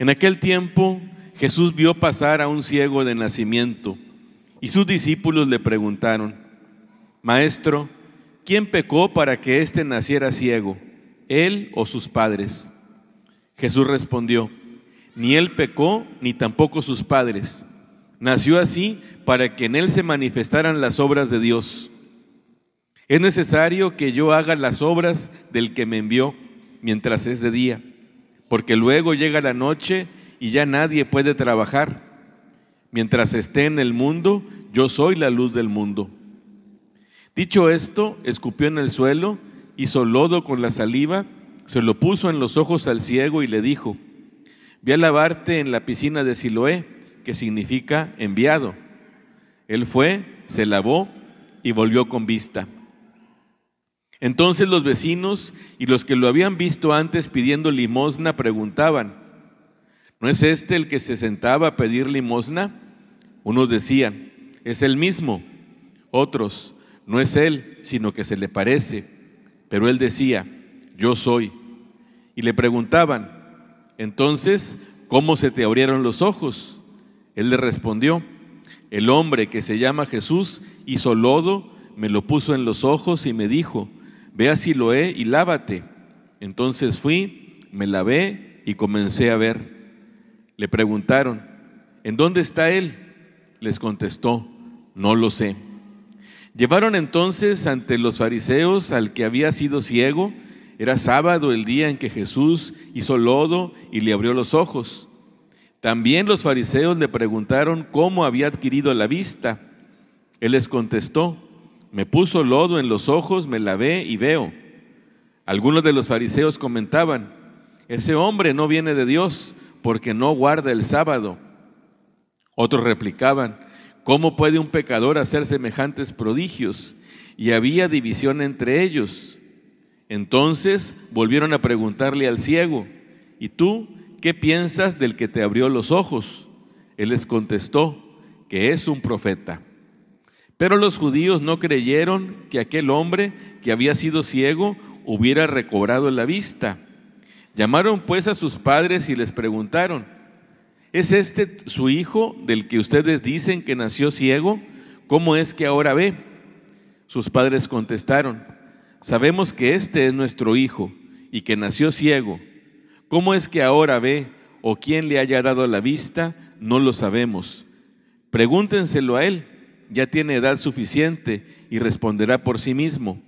En aquel tiempo Jesús vio pasar a un ciego de nacimiento y sus discípulos le preguntaron, Maestro, ¿quién pecó para que éste naciera ciego, él o sus padres? Jesús respondió, ni él pecó, ni tampoco sus padres. Nació así para que en él se manifestaran las obras de Dios. Es necesario que yo haga las obras del que me envió mientras es de día, porque luego llega la noche y ya nadie puede trabajar. Mientras esté en el mundo, yo soy la luz del mundo. Dicho esto, escupió en el suelo, hizo lodo con la saliva, se lo puso en los ojos al ciego y le dijo, Ve a lavarte en la piscina de Siloé, que significa enviado. Él fue, se lavó y volvió con vista. Entonces los vecinos y los que lo habían visto antes pidiendo limosna preguntaban, ¿no es este el que se sentaba a pedir limosna? Unos decían, es el mismo. Otros, no es él, sino que se le parece. Pero él decía, yo soy. Y le preguntaban, entonces, ¿cómo se te abrieron los ojos? Él le respondió, el hombre que se llama Jesús hizo lodo, me lo puso en los ojos y me dijo, ve a Siloé y lávate. Entonces fui, me lavé y comencé a ver. Le preguntaron, ¿en dónde está él? Les contestó, no lo sé. Llevaron entonces ante los fariseos al que había sido ciego. Era sábado el día en que Jesús hizo lodo y le abrió los ojos. También los fariseos le preguntaron cómo había adquirido la vista. Él les contestó, me puso lodo en los ojos, me lavé y veo. Algunos de los fariseos comentaban, ese hombre no viene de Dios porque no guarda el sábado. Otros replicaban, ¿cómo puede un pecador hacer semejantes prodigios? Y había división entre ellos. Entonces volvieron a preguntarle al ciego, ¿y tú qué piensas del que te abrió los ojos? Él les contestó, que es un profeta. Pero los judíos no creyeron que aquel hombre que había sido ciego hubiera recobrado la vista. Llamaron pues a sus padres y les preguntaron, ¿es este su hijo del que ustedes dicen que nació ciego? ¿Cómo es que ahora ve? Sus padres contestaron, sabemos que este es nuestro hijo y que nació ciego. ¿Cómo es que ahora ve o quién le haya dado la vista? No lo sabemos. Pregúntenselo a él, ya tiene edad suficiente y responderá por sí mismo.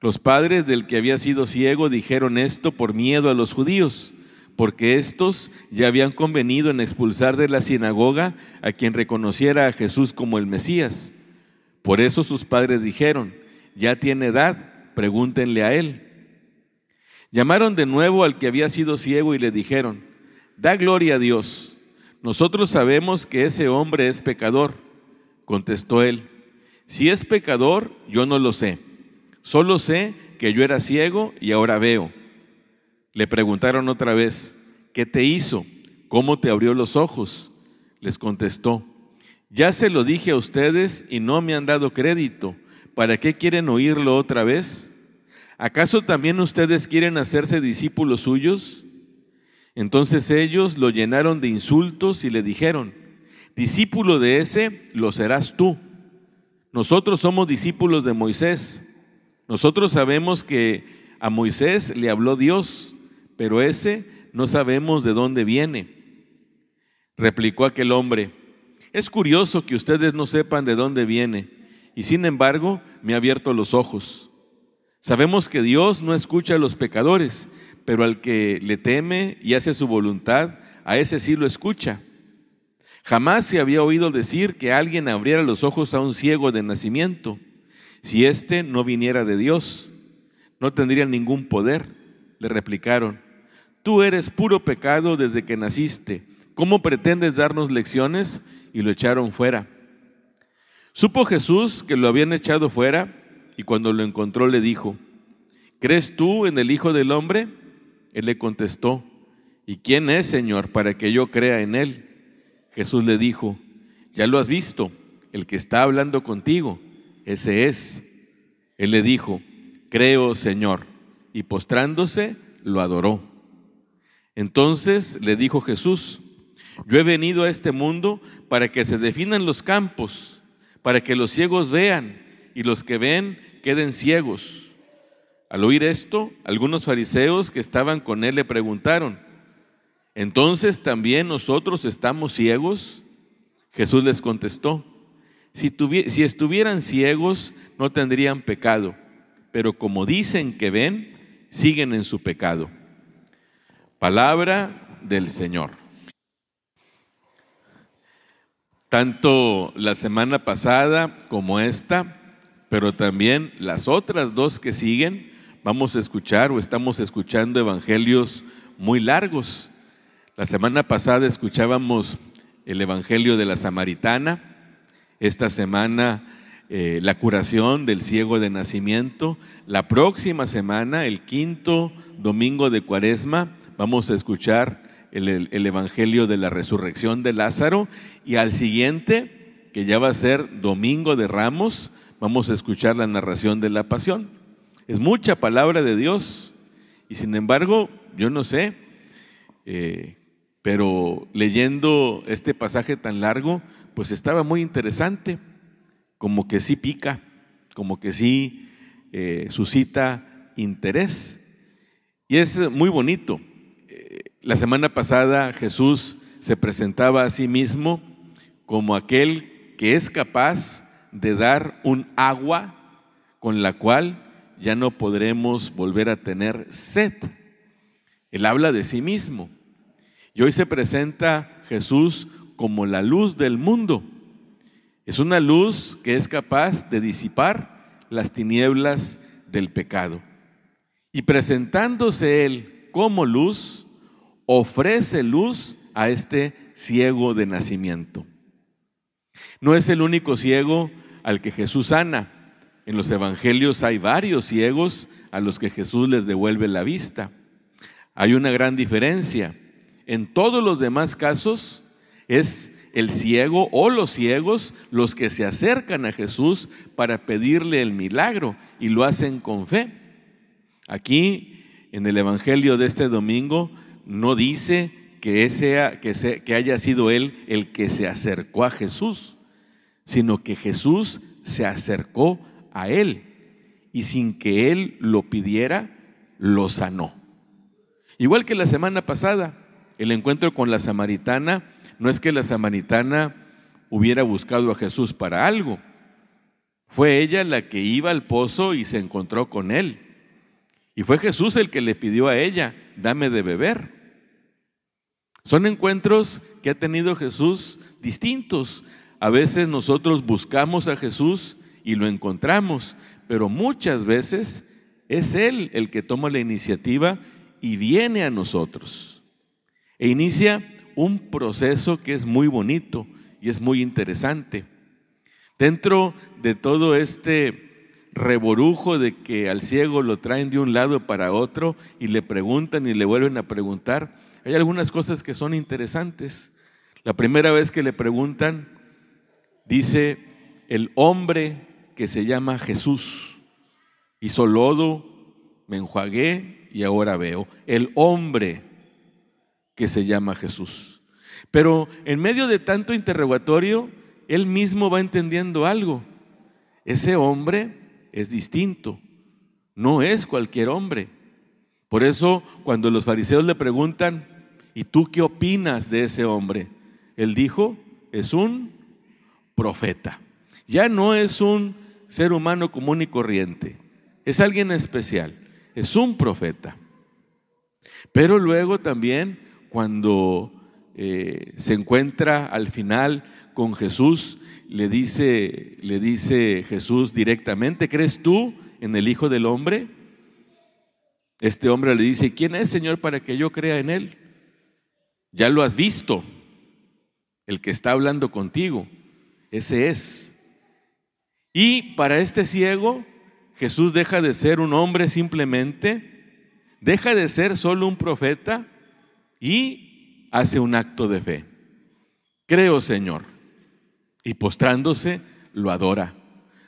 Los padres del que había sido ciego dijeron esto por miedo a los judíos, porque éstos ya habían convenido en expulsar de la sinagoga a quien reconociera a Jesús como el Mesías. Por eso sus padres dijeron, ya tiene edad, pregúntenle a él. Llamaron de nuevo al que había sido ciego y le dijeron, da gloria a Dios, nosotros sabemos que ese hombre es pecador. Contestó él, si es pecador, yo no lo sé Solo sé que yo era ciego y ahora veo. Le preguntaron otra vez, ¿qué te hizo? ¿Cómo te abrió los ojos? Les contestó, ya se lo dije a ustedes y no me han dado crédito. ¿Para qué quieren oírlo otra vez? ¿Acaso también ustedes quieren hacerse discípulos suyos? Entonces ellos lo llenaron de insultos y le dijeron, discípulo de ese lo serás tú. Nosotros somos discípulos de Moisés. Nosotros sabemos que a Moisés le habló Dios, pero ese no sabemos de dónde viene. Replicó aquel hombre, es curioso que ustedes no sepan de dónde viene, y sin embargo me ha abierto los ojos. Sabemos que Dios no escucha a los pecadores, pero al que le teme y hace su voluntad, a ese sí lo escucha. Jamás se había oído decir que alguien abriera los ojos a un ciego de nacimiento. Si éste no viniera de Dios, no tendría ningún poder. Le replicaron, tú eres puro pecado desde que naciste. ¿Cómo pretendes darnos lecciones? Y lo echaron fuera. Supo Jesús que lo habían echado fuera y cuando lo encontró le dijo, ¿crees tú en el Hijo del Hombre? Él le contestó, ¿y quién es, Señor, para que yo crea en él? Jesús le dijo, ya lo has visto, el que está hablando contigo, ese es. Él le dijo, creo, Señor, y postrándose, lo adoró. Entonces le dijo Jesús, yo he venido a este mundo para que se definan los campos, para que los ciegos vean y los que ven queden ciegos. Al oír esto, algunos fariseos que estaban con él le preguntaron, ¿entonces también nosotros estamos ciegos? Jesús les contestó, si, estuvieran ciegos no tendrían pecado, pero como dicen que ven, siguen en su pecado. Palabra del Señor. Tanto la semana pasada como esta, pero también las otras dos que siguen, vamos a escuchar o estamos escuchando evangelios muy largos. La semana pasada escuchábamos el evangelio de la samaritana, esta semana eh, la curación del ciego de nacimiento, la próxima semana, el quinto domingo de cuaresma, vamos a escuchar el, el evangelio de la resurrección de Lázaro. Y al siguiente, que ya va a ser domingo de ramos, vamos a escuchar la narración de la pasión. Es mucha palabra de Dios. Y sin embargo, yo no sé, eh, pero leyendo este pasaje tan largo, pues estaba muy interesante, como que sí pica, como que sí eh, suscita interés. Y es muy bonito. Eh, la semana pasada Jesús se presentaba a sí mismo como aquel que es capaz de dar un agua con la cual ya no podremos volver a tener sed. Él habla de sí mismo. Y hoy se presenta Jesús como la luz del mundo. Es una luz que es capaz de disipar las tinieblas del pecado. Y presentándose Él como luz, ofrece luz a este ciego de nacimiento. No es el único ciego al que Jesús sana. En los evangelios hay varios ciegos a los que Jesús les devuelve la vista. Hay una gran diferencia. En todos los demás casos es el ciego o los ciegos los que se acercan a Jesús para pedirle el milagro y lo hacen con fe. Aquí en el Evangelio de este domingo no dice que, sea, que, que haya sido él el que se acercó a Jesús sino que Jesús se acercó a él y sin que él lo pidiera, lo sanó. Igual que la semana pasada, el encuentro con la samaritana, no es que la samaritana hubiera buscado a Jesús para algo, fue ella la que iba al pozo y se encontró con él. Y fue Jesús el que le pidió a ella, dame de beber. Son encuentros que ha tenido Jesús distintos. A veces nosotros buscamos a Jesús y lo encontramos, pero muchas veces es Él el que toma la iniciativa y viene a nosotros. E inicia un proceso que es muy bonito y es muy interesante. Dentro de todo este reborujo de que al ciego lo traen de un lado para otro y le preguntan y le vuelven a preguntar, hay algunas cosas que son interesantes. La primera vez que le preguntan, Dice, el hombre que se llama Jesús hizo lodo, me enjuagué y ahora veo. El hombre que se llama Jesús. Pero en medio de tanto interrogatorio, él mismo va entendiendo algo. Ese hombre es distinto, no es cualquier hombre. Por eso cuando los fariseos le preguntan, ¿y tú qué opinas de ese hombre? Él dijo, es un profeta. Ya no es un ser humano común y corriente, es alguien especial, es un profeta. Pero luego también cuando eh, se encuentra al final con Jesús, le dice, le dice Jesús directamente, ¿crees tú en el Hijo del Hombre? Este hombre le dice, ¿quién es Señor para que yo crea en él? Ya lo has visto, el que está hablando contigo, ese es. Y para este ciego, Jesús deja de ser un hombre simplemente, deja de ser solo un profeta y hace un acto de fe. Creo, Señor. Y postrándose, lo adora,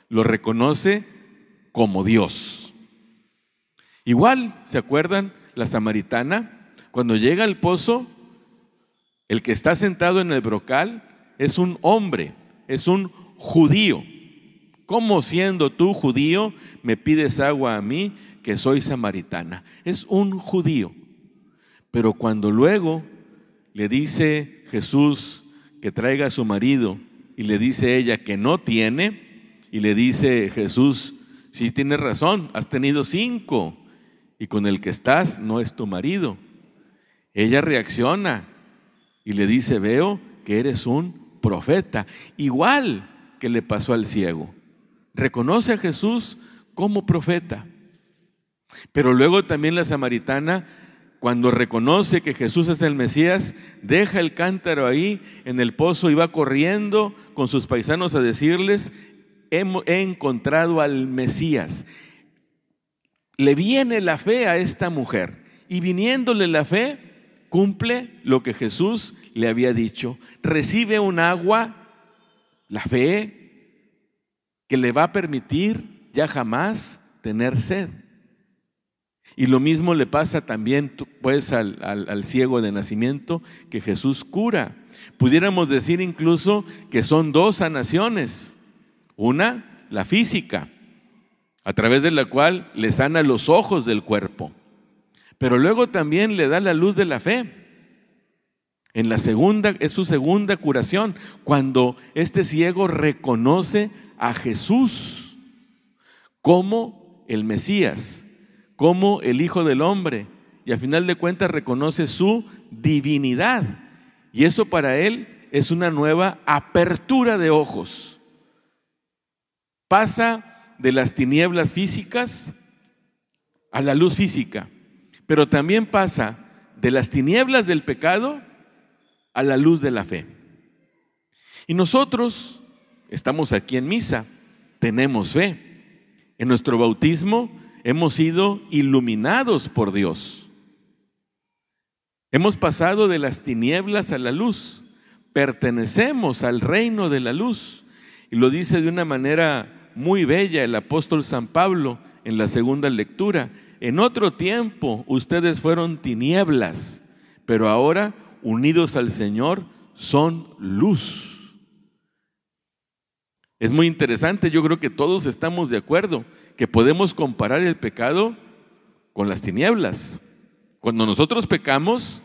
lo reconoce como Dios. Igual, ¿se acuerdan? La samaritana, cuando llega al pozo, el que está sentado en el brocal es un hombre, es un judío. ¿Cómo siendo tú judío me pides agua a mí que soy samaritana? Es un judío. Pero cuando luego le dice Jesús que traiga a su marido y le dice ella que no tiene, y le dice Jesús, si tienes razón, has tenido cinco y con el que estás no es tu marido. Ella reacciona y le dice, veo que eres un profeta, igual que le pasó al ciego reconoce a Jesús como profeta. Pero luego también la samaritana, cuando reconoce que Jesús es el Mesías, deja el cántaro ahí en el pozo y va corriendo con sus paisanos a decirles, he, encontrado al Mesías. Le viene la fe a esta mujer y viniéndole la fe, cumple lo que Jesús le había dicho. Recibe un agua, la fe, que le va a permitir ya jamás tener sed. Y lo mismo le pasa también pues al, al, ciego de nacimiento que Jesús cura. Pudiéramos decir incluso que son dos sanaciones. Una, la física, a través de la cual le sana los ojos del cuerpo. Pero luego también le da la luz de la fe. En la segunda, es su segunda curación, cuando este ciego reconoce a Jesús como el Mesías, como el Hijo del Hombre, y a final de cuentas reconoce su divinidad. Y eso para él es una nueva apertura de ojos. Pasa de las tinieblas físicas a la luz física, pero también pasa de las tinieblas del pecado a la luz de la fe. Y nosotros estamos aquí en misa, tenemos fe. En nuestro bautismo hemos sido iluminados por Dios. Hemos pasado de las tinieblas a la luz. Pertenecemos al reino de la luz. Y lo dice de una manera muy bella el apóstol San Pablo en la segunda lectura. En otro tiempo ustedes fueron tinieblas, pero ahora, unidos al Señor, son luz. Es muy interesante, yo creo que todos estamos de acuerdo que podemos comparar el pecado con las tinieblas. Cuando nosotros pecamos,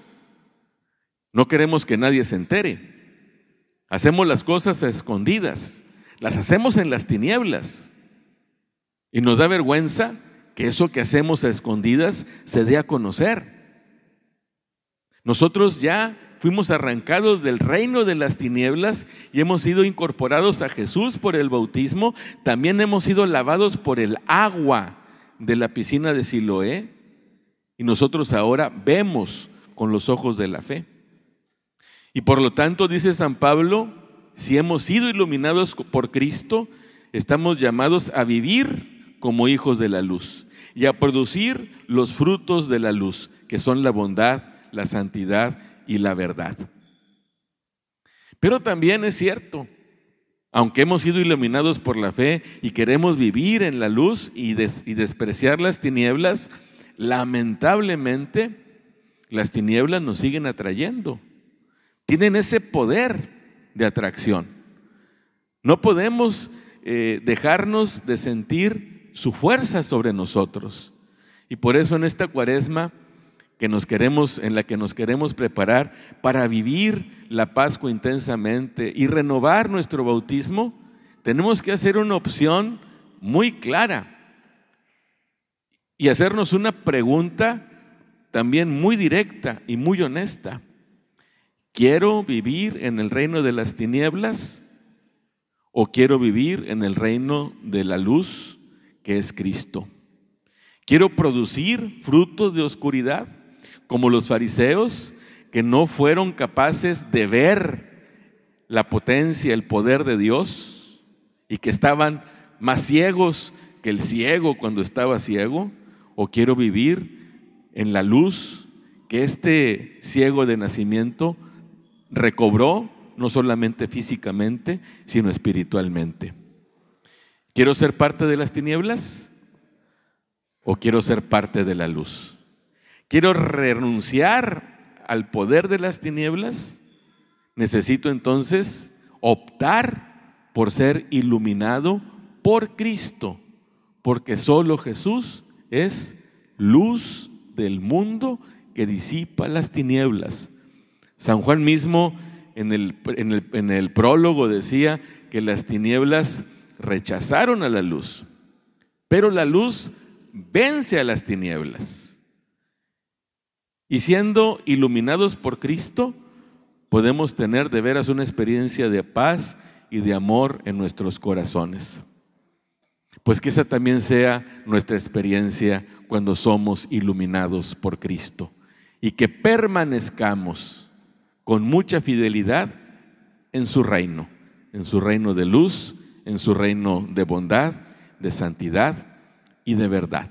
no queremos que nadie se entere. Hacemos las cosas a escondidas, las hacemos en las tinieblas. Y nos da vergüenza que eso que hacemos a escondidas se dé a conocer. Nosotros ya fuimos arrancados del reino de las tinieblas y hemos sido incorporados a Jesús por el bautismo, también hemos sido lavados por el agua de la piscina de Siloé y nosotros ahora vemos con los ojos de la fe. Y por lo tanto, dice San Pablo, si hemos sido iluminados por Cristo, estamos llamados a vivir como hijos de la luz y a producir los frutos de la luz, que son la bondad, la santidad y la verdad. Pero también es cierto, aunque hemos sido iluminados por la fe y queremos vivir en la luz y, despreciar las tinieblas, lamentablemente las tinieblas nos siguen atrayendo. Tienen ese poder de atracción. No podemos eh, dejarnos de sentir su fuerza sobre nosotros. Y por eso en esta cuaresma que nos queremos, en la que nos queremos preparar para vivir la Pascua intensamente y renovar nuestro bautismo, tenemos que hacer una opción muy clara y hacernos una pregunta también muy directa y muy honesta. ¿Quiero vivir en el reino de las tinieblas o quiero vivir en el reino de la luz que es Cristo? Quiero producir frutos de oscuridad, como los fariseos que no fueron capaces de ver la potencia, el poder de Dios y que estaban más ciegos que el ciego cuando estaba ciego. O quiero vivir en la luz que este ciego de nacimiento recobró, no solamente físicamente, sino espiritualmente. ¿Quiero ser parte de las tinieblas o quiero ser parte de la luz? ¿Quiero renunciar al poder de las tinieblas? Necesito entonces optar por ser iluminado por Cristo, porque solo Jesús es luz del mundo que disipa las tinieblas. San Juan mismo en el, en el, prólogo decía que las tinieblas rechazaron a la luz, pero la luz vence a las tinieblas. Y siendo iluminados por Cristo, podemos tener de veras una experiencia de paz y de amor en nuestros corazones. Pues que esa también sea nuestra experiencia cuando somos iluminados por Cristo y que permanezcamos con mucha fidelidad en su reino, en su reino de luz, en su reino de bondad, de santidad y de verdad.